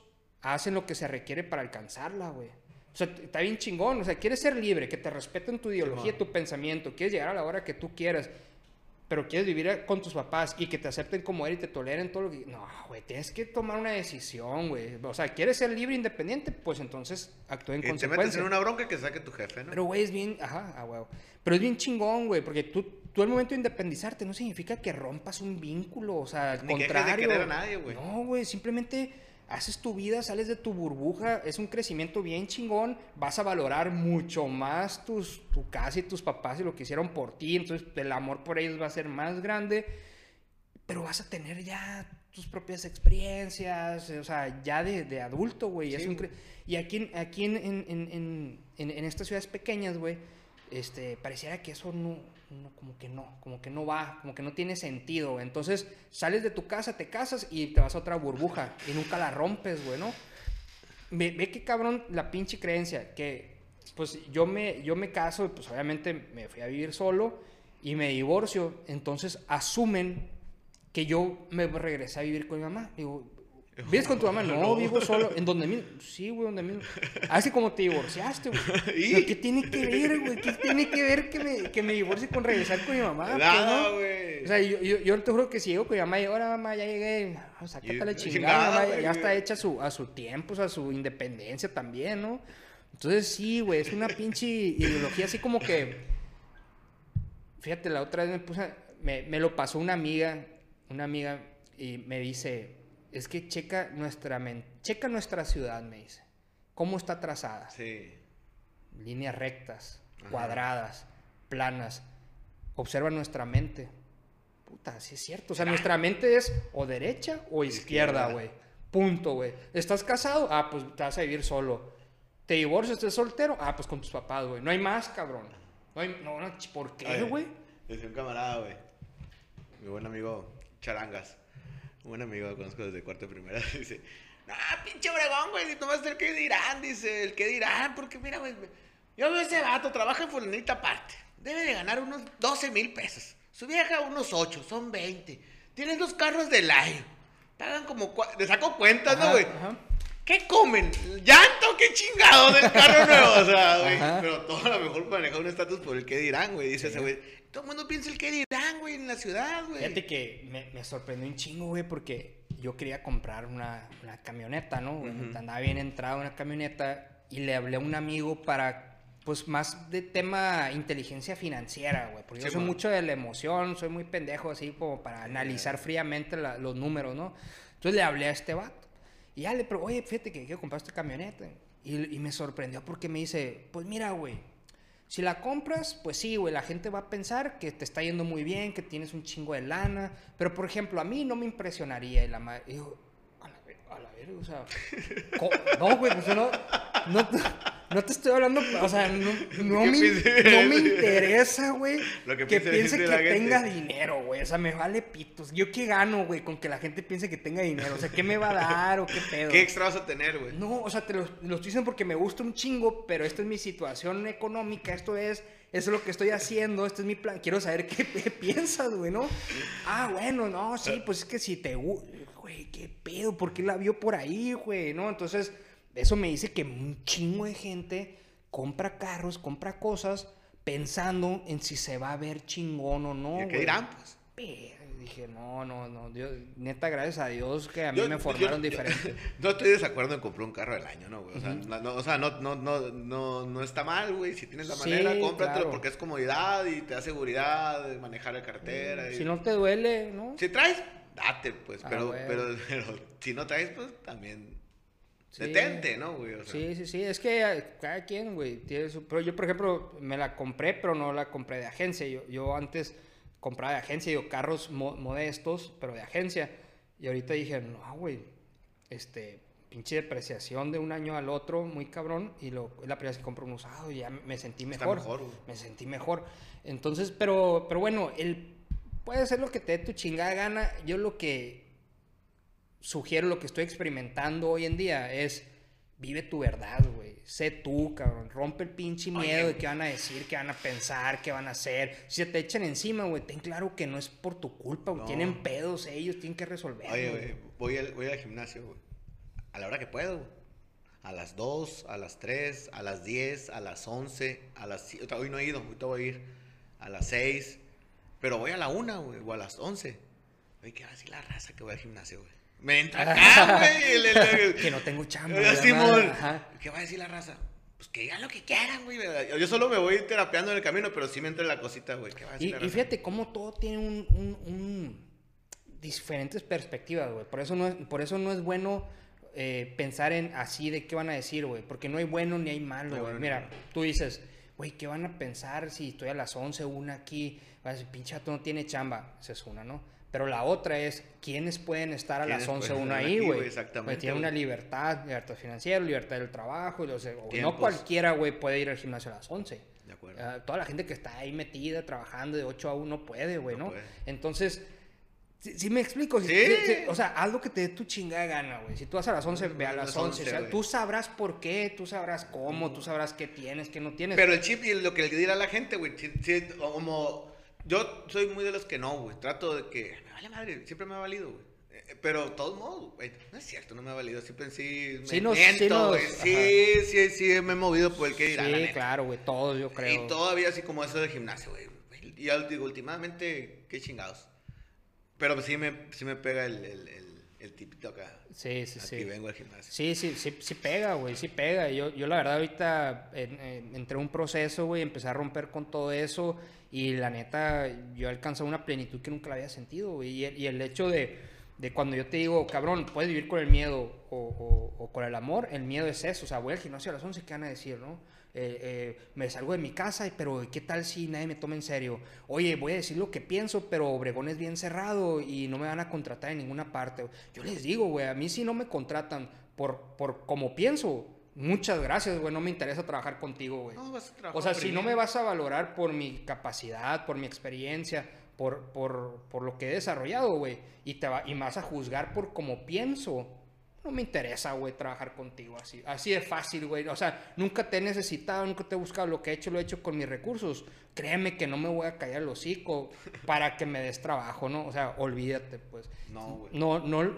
hacen lo que se requiere para alcanzarla, güey. O sea, está bien chingón. O sea, quieres ser libre, que te respeten tu ideología, Simón. tu pensamiento. Quieres llegar a la hora que tú quieras pero quieres vivir con tus papás y que te acepten como eres y te toleren todo lo que... No, güey, tienes que tomar una decisión, güey. O sea, ¿quieres ser libre e independiente? Pues entonces actúa en Y te metes consecuencia. en una bronca que saque tu jefe, ¿no? Pero, güey, es bien... Ajá, ah, huevo. Pero es bien chingón, güey, porque tú, tú al momento de independizarte no significa que rompas un vínculo, o sea, al Ni que dejes de contrario. querer a nadie, güey. No, güey, simplemente haces tu vida, sales de tu burbuja, es un crecimiento bien chingón, vas a valorar mucho más tus, tu casa y tus papás y lo que hicieron por ti, entonces el amor por ellos va a ser más grande, pero vas a tener ya tus propias experiencias, o sea, ya de, de adulto, güey. es un y aquí, en- aquí en, en, en- en estas ciudades pequeñas, güey, este, pareciera que eso no, no, como que no, como que no va, como que no tiene sentido. Entonces, sales de tu casa, te casas y te vas a otra burbuja y nunca la rompes, güey. Ve, ve qué cabrón la pinche creencia, que pues yo me, yo me caso, pues obviamente me fui a vivir solo y me divorcio, entonces asumen que yo me regresé a vivir con mi mamá. Digo, ¿vives con tu mamá? No, No. vivo solo. ¿En donde mismo? Sí, güey, donde mismo. Así como te divorciaste, güey. ¿Qué tiene que ver, güey? ¿Qué tiene que ver que me, que me divorcie con regresar con mi mamá? Nada, ¿no? güey. O sea, yo, yo, yo te juro que si llego con mi mamá y ahora mamá, ya llegué, sácate Y- la chingada, chingada, mamá, ya- güey. ya está hecha a su, a su tiempo, o sea, a su independencia también, ¿no? Entonces sí, güey, es una pinche ideología así como que, fíjate, la otra vez me puse, me, me lo pasó una amiga, una amiga, y me dice, es que checa nuestra, checa nuestra ciudad, me dice, cómo está trazada Sí. líneas rectas, Ajá. cuadradas, planas. Observa nuestra mente. Puta, sí es cierto. O sea, nuestra mente es o derecha o izquierda, güey. Punto, güey. ¿Estás casado? Ah, pues te vas a vivir solo. ¿Te divorcias? ¿Estás soltero? Ah, pues con tus papás, güey. No hay más, cabrón. No hay... No, no, ¿por qué, güey? Decía un camarada, güey. Mi buen amigo Charangas. Un amigo que conozco desde cuarto de primera. Dice, ah, pinche bregón, güey. A ser el que dirán. Dice, el que dirán. Porque mira, güey. Yo veo ese vato, trabaja en fulanita aparte. Debe de ganar unos 12 mil pesos. Su vieja unos 8, son 20. Tienen dos carros del año. Pagan como... Le saco cuentas, ¿no, güey? ajá. ¿Qué comen? ¿Llanto? ¿Qué chingado del carro nuevo? O sea, güey. Pero todo a lo mejor maneja un estatus por el que dirán, güey. Dice ese güey. Todo el mundo piensa el que dirán, güey, en la ciudad, güey. Fíjate que me, me sorprendió un chingo, güey, porque yo quería comprar una, una camioneta, ¿no? Ujú. Andaba bien entrado en una camioneta y le hablé a un amigo para, pues, más de tema inteligencia financiera, güey. Porque yo Sí, soy man. mucho de la emoción, soy muy pendejo, así como para analizar fríamente la- los números, ¿no? Entonces le hablé a este vato. Y ya le pregunté, oye, fíjate que quiero comprar esta camioneta. Y, y me sorprendió porque me dice, pues mira, güey, Si la compras, pues sí, güey, la gente va a pensar que te está yendo muy bien, que tienes un chingo de lana. Pero, por ejemplo, a mí no me impresionaría. Y la madre, a la, ver- a la verga, o sea. no, güey, pues no, no, no te estoy hablando, o sea, no, no, ¿Qué me, no me interesa, güey, Lo que que, piense que gente. tenga dinero, güey. O sea, me vale pitos. ¿Yo qué gano, güey, con que la gente piense que tenga dinero? O sea, ¿qué me va a dar o qué pedo? ¿Qué extra vas a tener, güey? No, o sea, te lo, lo estoy diciendo porque me gusta un chingo, pero esta es mi situación económica, esto es, eso es lo que estoy haciendo, este es mi plan. Quiero saber qué, qué piensas, güey, ¿no? Ah, bueno, no, sí, pues es que si te güey, qué pedo, ¿por qué la vio por ahí, güey? ¿No? Entonces, eso me dice que un chingo de gente compra carros, compra cosas pensando en si se va a ver chingón o no. ¿Y qué dirán, pues? Dije, no, no, no, Dios, neta, gracias a Dios que a mí Yo- me formaron yo- diferente. No estoy de desacuerdo en comprar un carro del año, ¿no, güey? O sea, no, no- o sea, no, no, no, no, no está mal, güey. Si tienes la Sí, manera, cómpratelo claro. porque es comodidad y te da seguridad de manejar la cartera. y- Si no te duele, ¿no? Si traes, date, pues. Ah, pero, pero, pero si no traes, pues también. Sí. Detente, ¿no, güey? O sea, Sí, sí, sí, es que eh, cada quien, güey, tiene su... Pero yo, por ejemplo, me la compré, pero no la compré de agencia. Yo, yo antes compraba de agencia, digo, carros mo- modestos, pero de agencia. Y ahorita dije, no, güey, este, pinche depreciación de un año al otro, muy cabrón. Y lo, la primera vez que compro un usado y ya me sentí Está mejor. mejor, me sentí mejor. Entonces, pero, pero bueno, el, puede ser lo que te dé tu chingada gana. Yo lo que sugiero, lo que estoy experimentando hoy en día es vive tu verdad, güey. Sé tú, cabrón. Rompe el pinche miedo de qué van a decir, qué van a pensar, qué van a hacer. Si se te echan encima, güey, ten claro que no es por tu culpa, güey. No. Tienen pedos ellos, tienen que resolverlo. Oye, güey. voy al, voy al gimnasio, güey. A la hora que puedo, güey. A las 2, a las 3, a las 10, a las 11, a las 7. Hoy no he ido, ahorita voy a ir. A las 6. Pero voy a la 1, güey, o a las 11. Oye, ¿qué va a decir la raza que voy al gimnasio, güey? Me entra acá, güey. que no tengo chamba. Simón. ¿qué va a decir la raza? Pues que digan lo que quieran, güey. Yo solo me voy terapeando en el camino, pero sí me entra la cosita, güey. ¿Qué va a decir Y, la y raza? fíjate cómo todo tiene un, un- un- diferentes perspectivas, güey. Por eso no es, por eso no es bueno eh, pensar en así de qué van a decir, güey. Porque no hay bueno ni hay malo, güey. bueno Mira, tú dices, güey, ¿qué van a pensar si estoy a las 11, una aquí? Vas a decir, pinche vato no tiene chamba. Esa es una, ¿no? Pero la otra es, ¿quiénes pueden estar a ¿Quiénes las 11, pueden una estar ahí, aquí, güey? Exactamente, tiene una libertad, libertad financiera, libertad del trabajo. y, no cualquiera, güey, puede ir al gimnasio a las 11. De acuerdo. Ah, toda la gente que está ahí metida trabajando de 8 a 1 puede, güey, No ¿no? puede. Entonces, sí me explico. Si- Sí. si- si- o sea, haz lo que te dé tu chingada gana, güey. Si tú vas a las 11, ve a las las 11. 11, o sea, tú sabrás por qué, tú sabrás cómo, tú sabrás qué tienes, qué no tienes. Pero el chip y lo que le dirá a la gente, güey. si- si- como. Yo soy muy de los que no, güey. Trato de que. Me vale madre, siempre me ha valido, güey. Eh, Pero de todos modos, güey, no es cierto, no me ha valido. Siempre sí me Sí nos- sí miento, nos- güey. Sí, sí, sí, me he movido por el que dirá. la sí, neta. claro, güey, todos yo creo. Y todavía así como eso del gimnasio, güey. Y ya digo, últimamente, qué chingados. Pero sí me, sí me pega el, el, el, el tipito acá. Sí, sí, Aquí sí. vengo al gimnasio. Sí, sí, sí, sí pega, güey, sí pega. Yo, yo la verdad ahorita en- en- entré en un proceso, güey, empecé a romper con todo eso y la neta yo alcanzé una plenitud que nunca la había sentido, güey. Y el, y el hecho de, de cuando yo te digo, cabrón, puedes vivir con el miedo o, o- o con el amor, el miedo es eso. O sea, voy al gimnasio a las 11, ¿qué van a decir, no? Eh, eh, me salgo de mi casa, pero ¿qué tal si nadie me toma en serio? Oye, voy a decir lo que pienso, pero Obregón es bien cerrado y no me van a contratar en ninguna parte. Yo les digo, güey, a mí si no me contratan por, por como pienso, muchas gracias, güey, no me interesa trabajar contigo, güey. No, vas a trabajar O sea, si no me vas a valorar por mi capacidad, por mi experiencia, por, por, por lo que he desarrollado, güey, y, te va, y me vas a juzgar por cómo pienso, no me interesa, güey, trabajar contigo así. Así de fácil, güey. O sea, nunca te he necesitado, nunca te he buscado. Lo que he hecho, lo he hecho con mis recursos. Créeme que no me voy a callar el hocico para que me des trabajo, ¿no? O sea, olvídate, pues. No, güey. No, no.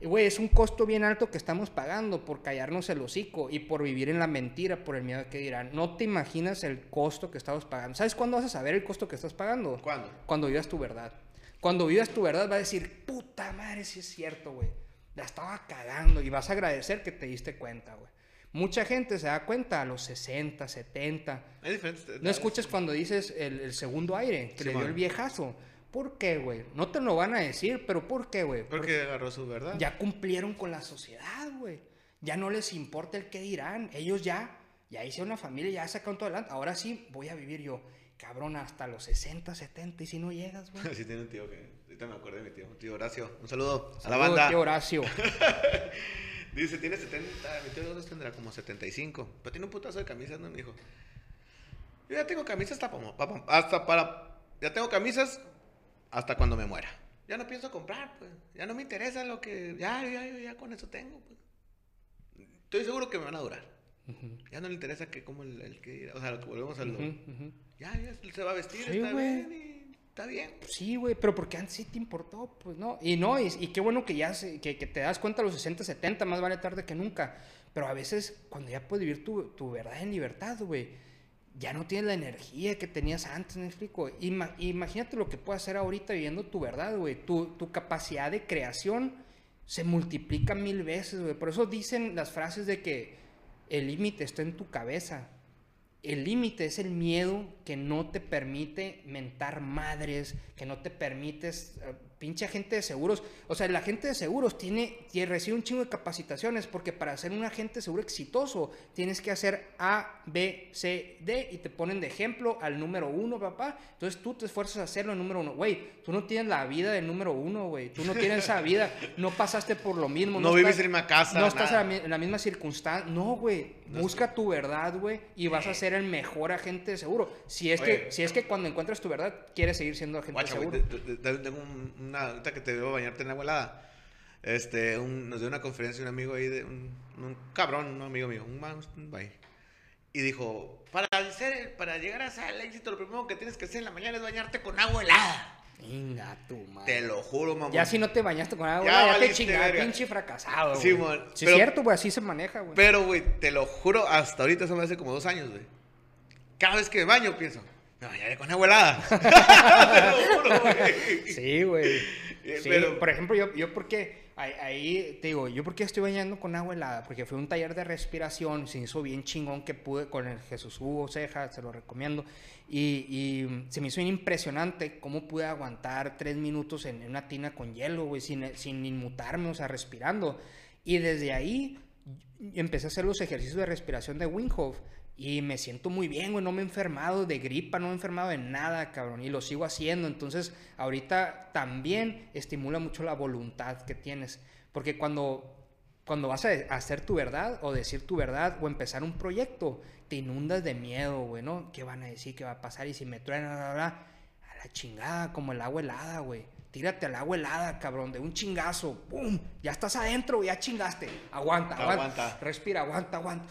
Güey, es un costo bien alto que estamos pagando por callarnos el hocico y por vivir en la mentira, por el miedo que dirán. No te imaginas el costo que estamos pagando. ¿Sabes cuándo vas a saber el costo que estás pagando? ¿Cuándo? Cuando vivas tu verdad. Cuando vivas tu verdad, vas a decir, puta madre, si es cierto, güey. La estaba cagando y vas a agradecer que te diste cuenta, güey. Mucha gente se da cuenta a los 60, 70. Hay diferentes. No escuchas cuando dices el, el segundo aire que le dio el viejazo. ¿Por qué, güey? No te lo van a decir, pero ¿por qué, güey? Porque agarró su verdad. ya cumplieron con la sociedad, güey. Ya no les importa el qué dirán. Ellos ya ya hice una familia, ya he sacado todo adelante. Ahora sí voy a vivir yo, cabrón, hasta los 60, 70. Y si no llegas, güey. Sí, tiene un tío que. Ahorita me acordé de mi tío. Tío Horacio. Un saludo, a la banda. tío Horacio. Dice, tiene 70. Mi tío ¿cuántos tendrá como 75. Pero tiene un putazo de camisas, ¿no? Me dijo. Yo ya tengo camisas hasta, para- para- hasta para. Ya tengo camisas hasta cuando me muera. Ya no pienso comprar, pues. Ya no me interesa lo que. Ya, ya, ya, ya con eso tengo, pues. Estoy seguro que me van a durar. Ya no le interesa que como el, el que. O sea, lo que volvemos a lo. ujú, ujú. Ya, ya se va a vestir, Sí, está bien. y Está bien. Sí, güey, pero porque antes sí te importó, pues no. Y no, y, qué bueno que ya que, te das cuenta a los 60, 70, más vale tarde que nunca. Pero a veces, cuando ya puedes vivir tu, tu verdad en libertad, güey, ya no tienes la energía que tenías antes, ¿me explico? Ima- imagínate lo que puedes hacer ahorita viviendo tu verdad, güey. Tu, tu capacidad de creación se multiplica mil veces, güey. Por eso dicen las frases de que el límite está en tu cabeza. El límite es el miedo que no te permite mentar madres, que no te permites, eh, pinche agente de seguros. O sea, el agente de seguros tiene, tiene, recibe un chingo de capacitaciones porque para ser un agente de seguro exitoso tienes que hacer A, B, C, D y te ponen de ejemplo al número uno, papá. Entonces tú te esfuerzas a hacerlo el número uno. Güey, tú no tienes la vida del número uno, güey. Tú no tienes esa vida. No pasaste por lo mismo. No vives estás- en una casa, No estás en la en la misma circunstancia. No, güey. No Busca tu verdad, güey, y vas a ser el mejor agente de seguro. Si es, Oye. que, si es que cuando encuentras tu verdad, quieres seguir siendo agente Guacha, de seguro. te- te- te- tengo un- una. Ahorita que te veo bañarte en agua helada. Este, un- nos dio una conferencia un amigo ahí, de un, un cabrón, un amigo mío, un man, un bye. Y dijo: para, ser, para llegar el éxito, lo primero que tienes que hacer en la mañana es bañarte con agua helada. Venga, tu madre. Te lo juro, mamá. Ya si no te bañaste con agua, Ya ya, te chingaste, pinche fracasado, Sí, güey. Sí, pero- es cierto, güey, así se maneja, güey. Pero, güey, te lo juro, hasta ahorita, eso me hace como dos años, güey. Cada vez que me baño, pienso: con helada. te lo juro, güey. Sí, güey. Sí, pero- por ejemplo, yo, yo porque ahí, ahí te digo, yo porque estoy bañando con agua helada, porque fue un taller de respiración, se hizo bien chingón que pude con el Jesús Hugo Ceja, se lo recomiendo, y, y se me hizo bien impresionante cómo pude aguantar tres minutos en, en una tina con hielo, güey, sin, sin inmutarme, o sea, respirando. Y desde ahí empecé a hacer los ejercicios de respiración de Wim Hof y me siento muy bien, güey, no me he enfermado de gripa, no me he enfermado de nada, cabrón, y lo sigo haciendo. Entonces, ahorita también estimula mucho la voluntad que tienes, porque cuando, cuando vas a hacer tu verdad o decir tu verdad o empezar un proyecto, te inundas de miedo, güey, ¿no? ¿Qué van a decir? ¿Qué va a pasar? Y si me truena, bla, bla, bla, a la chingada, como el agua helada, güey. Tírate al agua helada, cabrón, de un chingazo. ¡Pum! Ya estás adentro, ya chingaste. Aguanta, aguanta. Aguanta. Respira, aguanta, aguanta.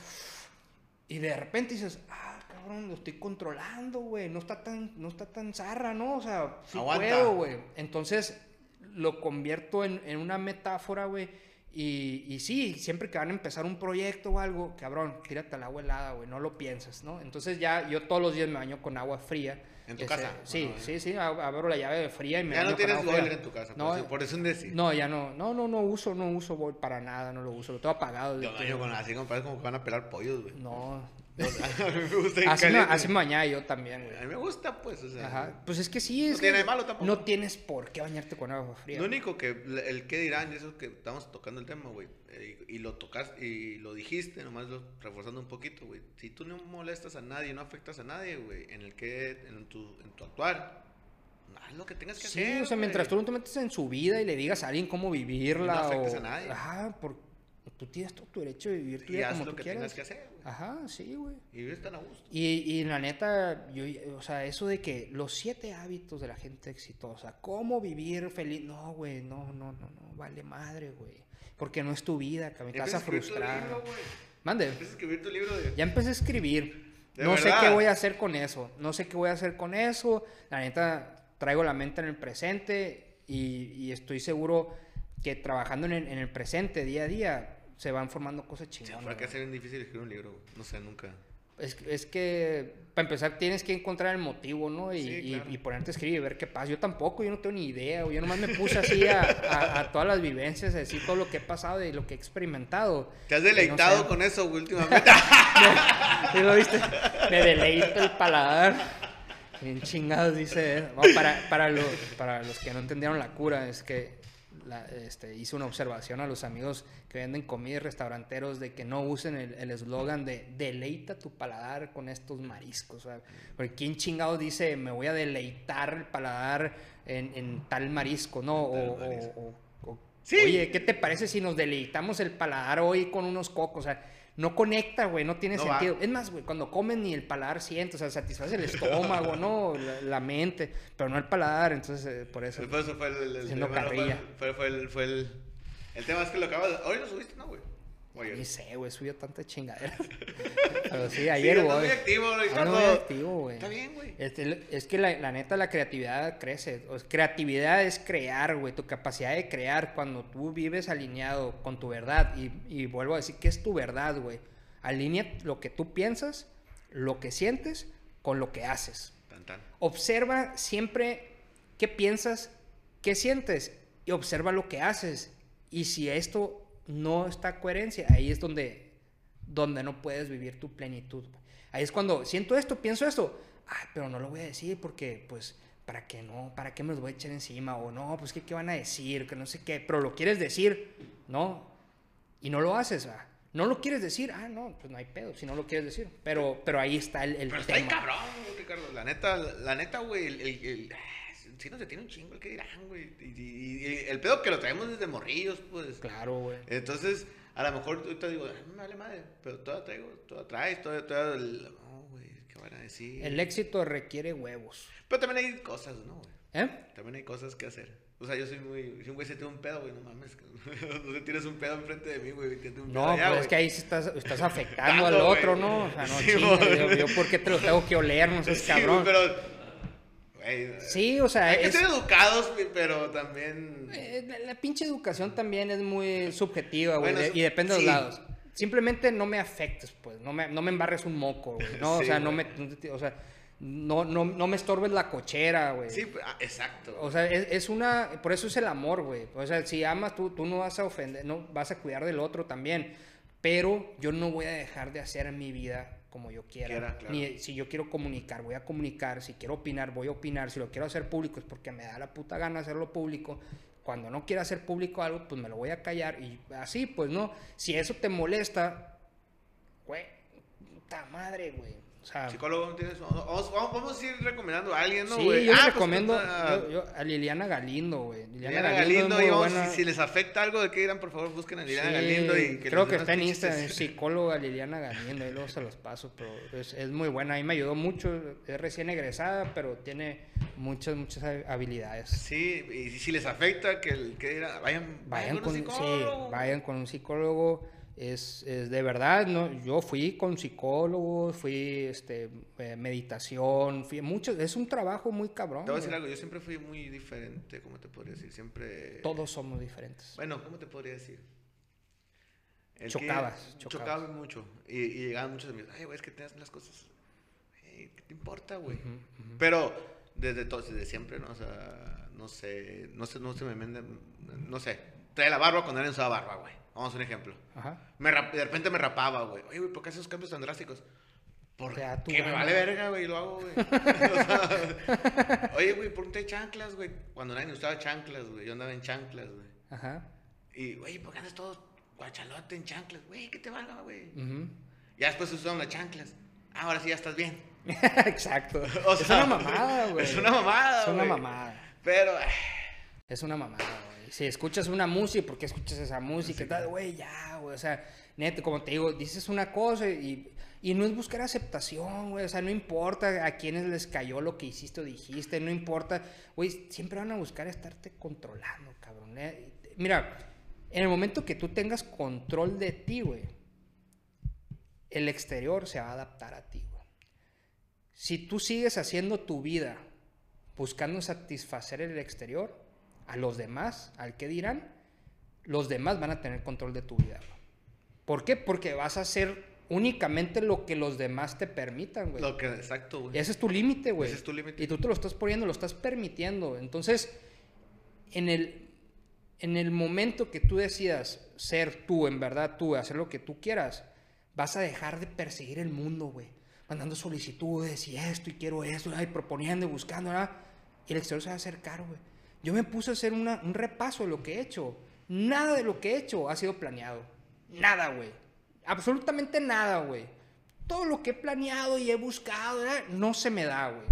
Y de repente dices, ah, cabrón, lo estoy controlando, güey. No está tan, no está tan zarra, ¿no? O sea, sí Aguanta. puedo, güey. Entonces lo convierto en, en una metáfora, güey. Y, y sí, siempre que van a empezar un proyecto o algo, cabrón, tírate al agua helada, güey, no lo pienses, ¿no? Entonces ya yo todos los días me baño con agua fría. ¿En tu casa? Sí, Bueno, sí, sí, ab- abro la llave fría y me Ya no tienes boiler en tu casa, No, por, eso, por eso un decir. no, ya no, no, no, no uso, no uso boil para nada, no lo uso, lo tengo apagado. Yo que- con así, compadre, como que van a pelar pollos, güey. No, a mí me gusta así me, así me bañaba yo también, güey. A mí me gusta, pues, o sea. Ajá. Pues es que sí, No es tiene que de malo tampoco. No tienes por qué bañarte con agua fría. Lo único que, el que dirán, eso que estamos tocando el tema, güey, eh, y, y lo tocas, y lo dijiste, nomás lo, reforzando un poquito, güey. Si tú no molestas a nadie, no afectas a nadie, güey, en el que, en tu, en tu actuar, haz lo que tengas que Sí, hacer. o sea, mientras tú no te metes en su vida y le digas a alguien cómo vivirla. No afectes o- a nadie. Ajá, por, tú tienes todo tu derecho de vivir tu Y vida haz como lo tú que quieras. tengas que hacer. Ajá, sí, güey. Y vives tan a gusto. Y, y la neta, yo, o sea, eso de que los siete hábitos de la gente exitosa, cómo vivir feliz, no, güey, no, no, no, no, vale madre, güey. Porque no es tu vida, cabrón, te vas a frustrar. libro. Mande. A escribir tu libro de... Ya empecé a escribir. ¿De No sé qué voy a hacer con eso. No sé qué voy a hacer con eso. La neta, traigo la mente en el presente y, y estoy seguro que trabajando en el, en el presente, día a día, se van formando cosas chingonas. fuera que güey. hacer bien difícil escribir un libro. No sé, nunca. Es, es que, para empezar, tienes que encontrar el motivo, ¿no? Y, Sí, y- claro. y ponerte a escribir y ver qué pasa. Yo tampoco, yo no tengo ni idea. Yo nomás me puse así a, a- a todas las vivencias, a decir todo lo que he pasado y lo que he experimentado. ¿Te has Y no deleitado sé. con eso, güey, últimamente? ¿Sí lo viste? Me deleita el paladar. Bien chingados, dice. No, para, para, los, para los que no entendieron la cura, es que la- este, hice una observación a los amigos que venden comida y restauranteros de que no usen el eslogan de deleita tu paladar con estos mariscos. porque quién chingado dice me voy a deleitar el paladar en, en tal marisco, ¿no? O, tal o- marisco. o- o- Sí. Oye, ¿qué te parece si nos deleitamos el paladar hoy con unos cocos? O sea, no conecta, güey, no tiene No va. sentido. Es más, güey, cuando comen ni el paladar siente, o sea, satisface el estómago, ¿no? La, la mente, pero no el paladar, entonces eh, por eso. Por eso fue el... el- el- el- carrilla. Fue, fue el... Fue el, el tema es que lo acabas de... Hoy lo subiste, ¿no, güey? Oye. Ni sé, güey, subió tanta chingadera. pero sí, ayer, andas güey. muy activo, Ando Ricardo. muy activo, güey. Está bien, güey. Este, es que la, la neta, la creatividad crece. O sea, creatividad es crear, güey. Tu capacidad de crear cuando tú vives alineado con tu verdad. Y, y vuelvo a decir, ¿qué es tu verdad, güey? Alinea lo que tú piensas, lo que sientes, con lo que haces. Tan, tan. Observa siempre qué piensas, qué sientes y observa lo que haces. Y si esto no está en coherencia, ahí es donde, donde no puedes vivir tu plenitud. Ahí es cuando siento esto, pienso esto, ay, pero no lo voy a decir porque, pues, ¿para qué no? ¿Para qué me los voy a echar encima? O no, pues, ¿qué, qué van a decir? Que no sé qué, pero lo quieres decir, ¿no? Y no lo haces, ¿va? No lo quieres decir, ah, no, pues no hay pedo, si no lo quieres decir. Pero, pero ahí está el, el Pero está ahí cabrón, Ricardo. La neta, la neta, güey, el... el, el- sí nos detiene un chingo el que dirán, güey. Y, y- y el pedo que lo traemos desde morrillos, pues. Claro, güey. Entonces, a lo mejor ahorita digo, "Ah, me vale madre, pero todavía traigo, todavía traes, todavía, todavía el- no, güey, ¿qué van a decir? El éxito requiere huevos. Pero también hay cosas, ¿no, güey? ¿Eh? También hay cosas que hacer. O sea, yo soy muy, si un güey se tiene un pedo, güey, no mames, no te tienes un pedo enfrente de mí, güey, tienes un pedo No, allá, es güey. que ahí sí estás, estás afectando al güey. otro, ¿no? O sea, no, Sí, chinga, güey. yo, yo por qué te lo tengo que oler, no seas Sí, cabrón. güey, pero, Sí, o sea, hay que ser educados, pero también... eh, la, pinche educación también es muy subjetiva, güey, Bueno, y depende de los lados. Simplemente no me afectes, pues, no me, no me embarres un moco, güey, ¿no? o sea, no me, o sea, no, no, no me estorbes la cochera, güey. Sí, ah, exacto. O sea, es, es una, por eso es el amor, güey. O sea, si amas, tú, tú no vas a ofender, no vas a cuidar del otro también. Pero yo no voy a dejar de hacer mi vida como yo quiera. Quiera, claro. Ni si yo quiero comunicar, voy a comunicar. Si quiero opinar, voy a opinar. Si lo quiero hacer público es porque me da la puta gana hacerlo público. Cuando no quiera hacer público algo, pues me lo voy a callar. Y así, pues no. Si eso te molesta, güey, puta madre, güey. O sea, Psicólogo, ¿tienes? Vamos, vamos, a ir recomendando a alguien, ¿no, sí, yo Ah, pues, recomiendo yo- yo- a Liliana Galindo, güey. Liliana Galindo, y vamos, buena. si, si les afecta algo de que dirán, por favor, busquen a Liliana Sí, Galindo y que creo que está en Instagram, psicóloga Liliana Galindo, ahí luego se los paso, pero es, es muy buena, ahí me ayudó mucho, es recién egresada, pero tiene muchas, muchas habilidades. Sí, y si les afecta, que, el- que dirán, vayan, Vayan un con, sí, psicólogo. vayan con un psicólogo, es, es de verdad, ¿no? yo fui con psicólogo, fui este, eh, meditación, fui mucho, es un trabajo muy cabrón. Te voy a decir algo, yo siempre fui muy diferente, ¿cómo te podría decir? Siempre... Todos somos diferentes. Bueno, ¿cómo te podría decir? El Chocabas, chocabas. Chocaba mucho. Y, y llegaban muchos amigos, ay, güey, es que hacen las cosas. Ey, ¿Qué te importa, güey? Pero desde, todo, desde siempre, ¿no? O sea, no sé, no sé, no se me mende, no sé. Trae la barba cuando nadie usaba barba, güey. Vamos a un ejemplo. Ajá. Me rap- de repente me rapaba, güey. Oye, güey, ¿por qué haces esos cambios tan drásticos? Porque da tu me gana. vale verga, güey, y lo hago, güey. O sea, Oye, güey, ponte chanclas, güey. Cuando nadie usaba chanclas, güey. Yo andaba en chanclas, güey. Ajá. Y, güey, ¿por qué andas todo guachalote en chanclas? Güey, ¿qué te valga, güey? ujú. Ya después se usaron las chanclas. Ah, ahora sí ya estás bien. Exacto. O es sea, una mamada, güey. Es una mamada, Es una güey. mamada. Pero, Es una mamada, güey. Si escuchas una música, ¿por qué escuchas esa música? y tal? Güey, ya, güey. O sea, neto, como te digo, dices una cosa y, y no es buscar aceptación, güey. O sea, no importa a quienes les cayó lo que hiciste o dijiste, no importa. Güey, siempre van a buscar estarte controlando, cabrón. ¿eh? Mira, en el momento que tú tengas control de ti, güey, el exterior se va a adaptar a ti, güey. Si tú sigues haciendo tu vida buscando satisfacer el exterior, a los demás, al que dirán, los demás van a tener control de tu vida. güey. ¿Por qué? Porque vas a hacer únicamente lo que los demás te permitan, güey. lo que, exacto, güey. Ese es tu límite, güey. Ese es tu límite. Y tú te lo estás poniendo, lo estás permitiendo. Entonces, en el, en el momento que tú decidas ser tú, en verdad tú, hacer lo que tú quieras, vas a dejar de perseguir el mundo, güey. Mandando solicitudes y esto y quiero esto, ay, proponiendo y buscando, ¿verdad? Y el exterior se va a acercar, güey. Yo me puse a hacer una- un repaso de lo que he hecho. Nada de lo que he hecho ha sido planeado. Nada, güey. Absolutamente nada, güey. Todo lo que he planeado y he buscado, ¿verdad? no se me da, güey.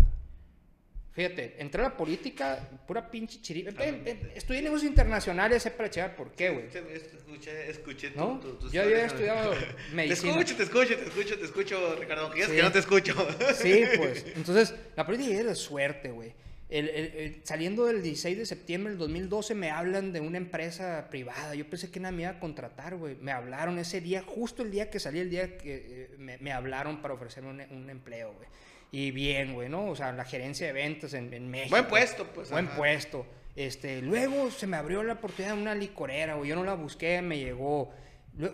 Fíjate, entré a la política, pura pinche chiripa. Eh, eh, Estudié negocios internacionales, sé para checar por qué, güey. Escuché, escuché tu- ¿No? tu- tus Yo había estudiado Te medicina. escucho, te escucho, te escucho, te escucho, Ricardo. Aunque Sí. que no te escucho. Sí, pues. Entonces, la política es de suerte, güey. El- el- el- saliendo del 16 de septiembre del 2012 me hablan de una empresa privada. Yo pensé que nada me iba a contratar, güey. Me hablaron ese día, justo el día que salí, el día que eh, me, me hablaron para ofrecerme un, un empleo, güey. Y bien, güey, ¿no? O sea, la gerencia de ventas en, en México. Buen puesto, pues, Buen ajá. puesto. Este, luego se me abrió la oportunidad de una licorera, güey. Yo no la busqué, me llegó.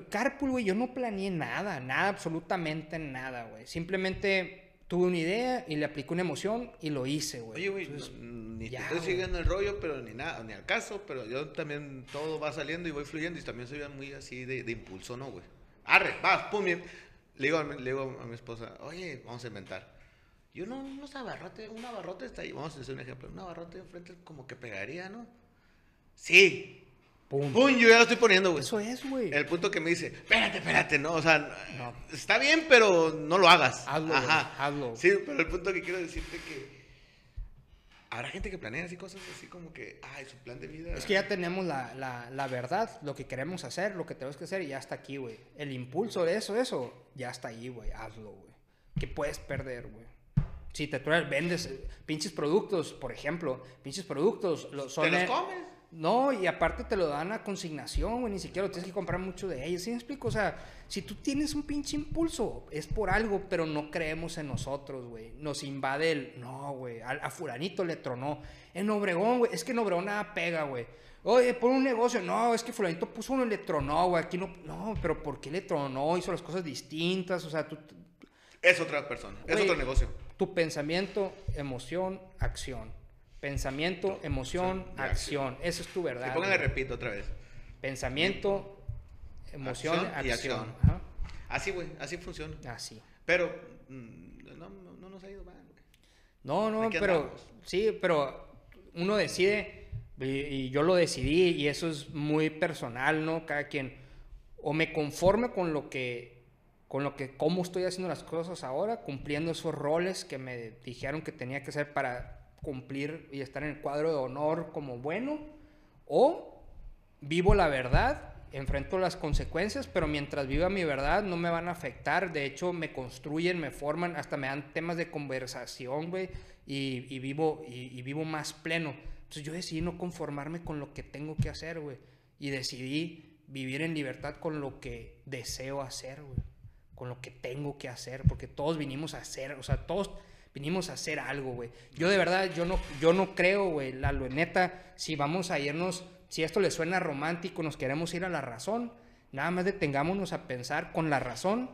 Carpool, güey, yo no planeé nada, nada, absolutamente nada, güey. Simplemente tuve una idea y le apliqué una emoción y lo hice, güey. Oye, güey, Entonces, no- ni ya, te estoy siguiendo el rollo, pero ni nada, ni al caso, pero yo también todo va saliendo y voy fluyendo y también soy muy así de, de impulso, ¿no, güey? Arre, vas, pum, bien. Le digo, a mi, le digo a mi esposa, oye, vamos a inventar. Yo no, unos abarrotes, un abarrote está ahí, vamos a hacer un ejemplo, un abarrote enfrente como que pegaría, ¿no? Sí. Pum. Pum, yo ya lo estoy poniendo, güey. Eso es, güey. El punto que me dice, espérate, espérate, no, o sea, No. está bien, pero no lo hagas. Hazlo, güey, hazlo. Sí, pero el punto que quiero decirte que habrá gente que planea así cosas así como que, ay, su plan de vida. Es que ya tenemos la, la, la verdad, lo que queremos hacer, lo que tenemos que hacer y ya está aquí, güey. El impulso de eso, eso, ya está ahí, güey. Hazlo, güey. ¿Qué puedes perder, güey? Si te traes, vendes eh, pinches productos, por ejemplo, pinches productos, lo, son... ¿Te los comes? No, y aparte te lo dan a consignación, güey, ni siquiera lo tienes que comprar mucho de ellos, ¿sí me explico? O sea, si tú tienes un pinche impulso, es por algo, pero no creemos en nosotros, güey. Nos invade el, no, güey, a, a fulanito le tronó. En Obregón, güey, es que en Obregón nada pega, güey. Oye, pon un negocio, no, es que fulanito puso uno y le tronó, güey, aquí no, no, pero ¿por qué le tronó? Hizo las cosas distintas, o sea, tú, Es otra persona, es Güey, otro negocio. tu pensamiento, emoción, acción. Pensamiento, emoción, y acción. Esa es tu Y verdad. póngale, güey. repito otra vez. Pensamiento, emoción, Acción y acción. acción. Ajá. Así, güey, así funciona. Así. Pero mm, no, no, no nos ha ido mal, güey. No, no, pero andamos. sí, pero uno decide y, y yo lo decidí y eso es muy personal, ¿no? Cada quien o me conforme con lo que con lo que cómo estoy haciendo las cosas ahora, cumpliendo esos roles que me dijeron que tenía que hacer para cumplir y estar en el cuadro de honor como bueno o vivo la verdad, enfrento las consecuencias, pero mientras viva mi verdad no me van a afectar. De hecho, me construyen, me forman, hasta me dan temas de conversación, güey, y, y vivo, y, y vivo más pleno. Entonces yo decidí no conformarme con lo que tengo que hacer, güey. Y decidí vivir en libertad con lo que deseo hacer, güey. Con lo que tengo que hacer, porque todos vinimos a hacer, o sea, todos vinimos a hacer algo, güey. Yo de verdad, yo no, yo no creo, güey, la neta, si vamos a irnos, si esto le suena romántico, nos queremos ir a la razón, nada más detengámonos a pensar con la razón.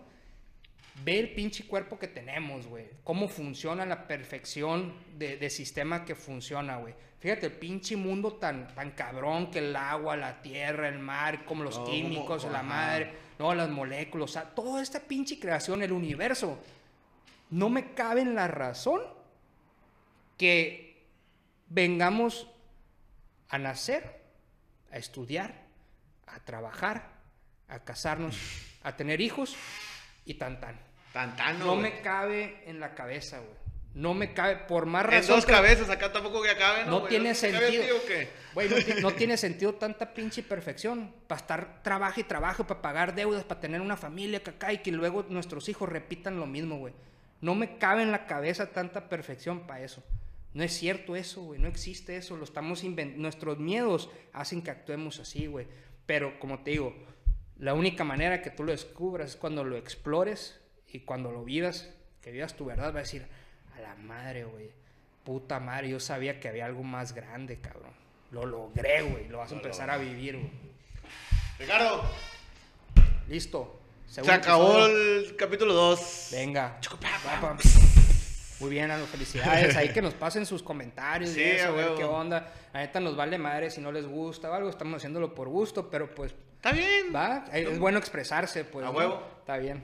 Ve el pinche cuerpo que tenemos, güey. Cómo funciona la perfección de, de sistema que funciona, güey. Fíjate, el pinche mundo tan, tan cabrón que el agua, la tierra, el mar, como los No, como- químicos, la ajá. madre, no, las moléculas, o sea, toda esta pinche creación, el universo. No me cabe en la razón que vengamos a nacer, a estudiar, a trabajar, a casarnos, a tener hijos y tan tan. Tan, tan, No güey. me cabe en la cabeza, güey. No me cabe, por más En razón. dos que- cabezas, acá tampoco que acabe, ¿no? No güey? tiene ¿Cabe el sentido. Güey, no, ti- no tiene sentido tanta pinche perfección. Para estar trabajo y trabajo, para pagar deudas, para tener una familia que acá y que luego nuestros hijos repitan lo mismo, güey. No me cabe en la cabeza tanta perfección para eso. No es cierto eso, güey. No existe eso. Lo estamos inven- Nuestros miedos hacen que actuemos así, güey. Pero como te digo, la única manera que tú lo descubras es cuando lo explores y cuando lo vivas, que vivas tu verdad, vas a decir, a la madre, güey. Puta madre, yo sabía que había algo más grande, cabrón. Lo logré, güey. Lo vas a empezar a vivir, güey. Ricardo, Listo. Se acabó el capítulo 2. Venga. Muy bien, Alo, felicidades. Ahí que nos pasen sus comentarios Sí, y eso, a a ver qué onda. La neta nos vale madre si no les gusta o algo. Estamos haciéndolo por gusto, pero pues Está bien. va. Es bueno expresarse, pues. A. Está bien.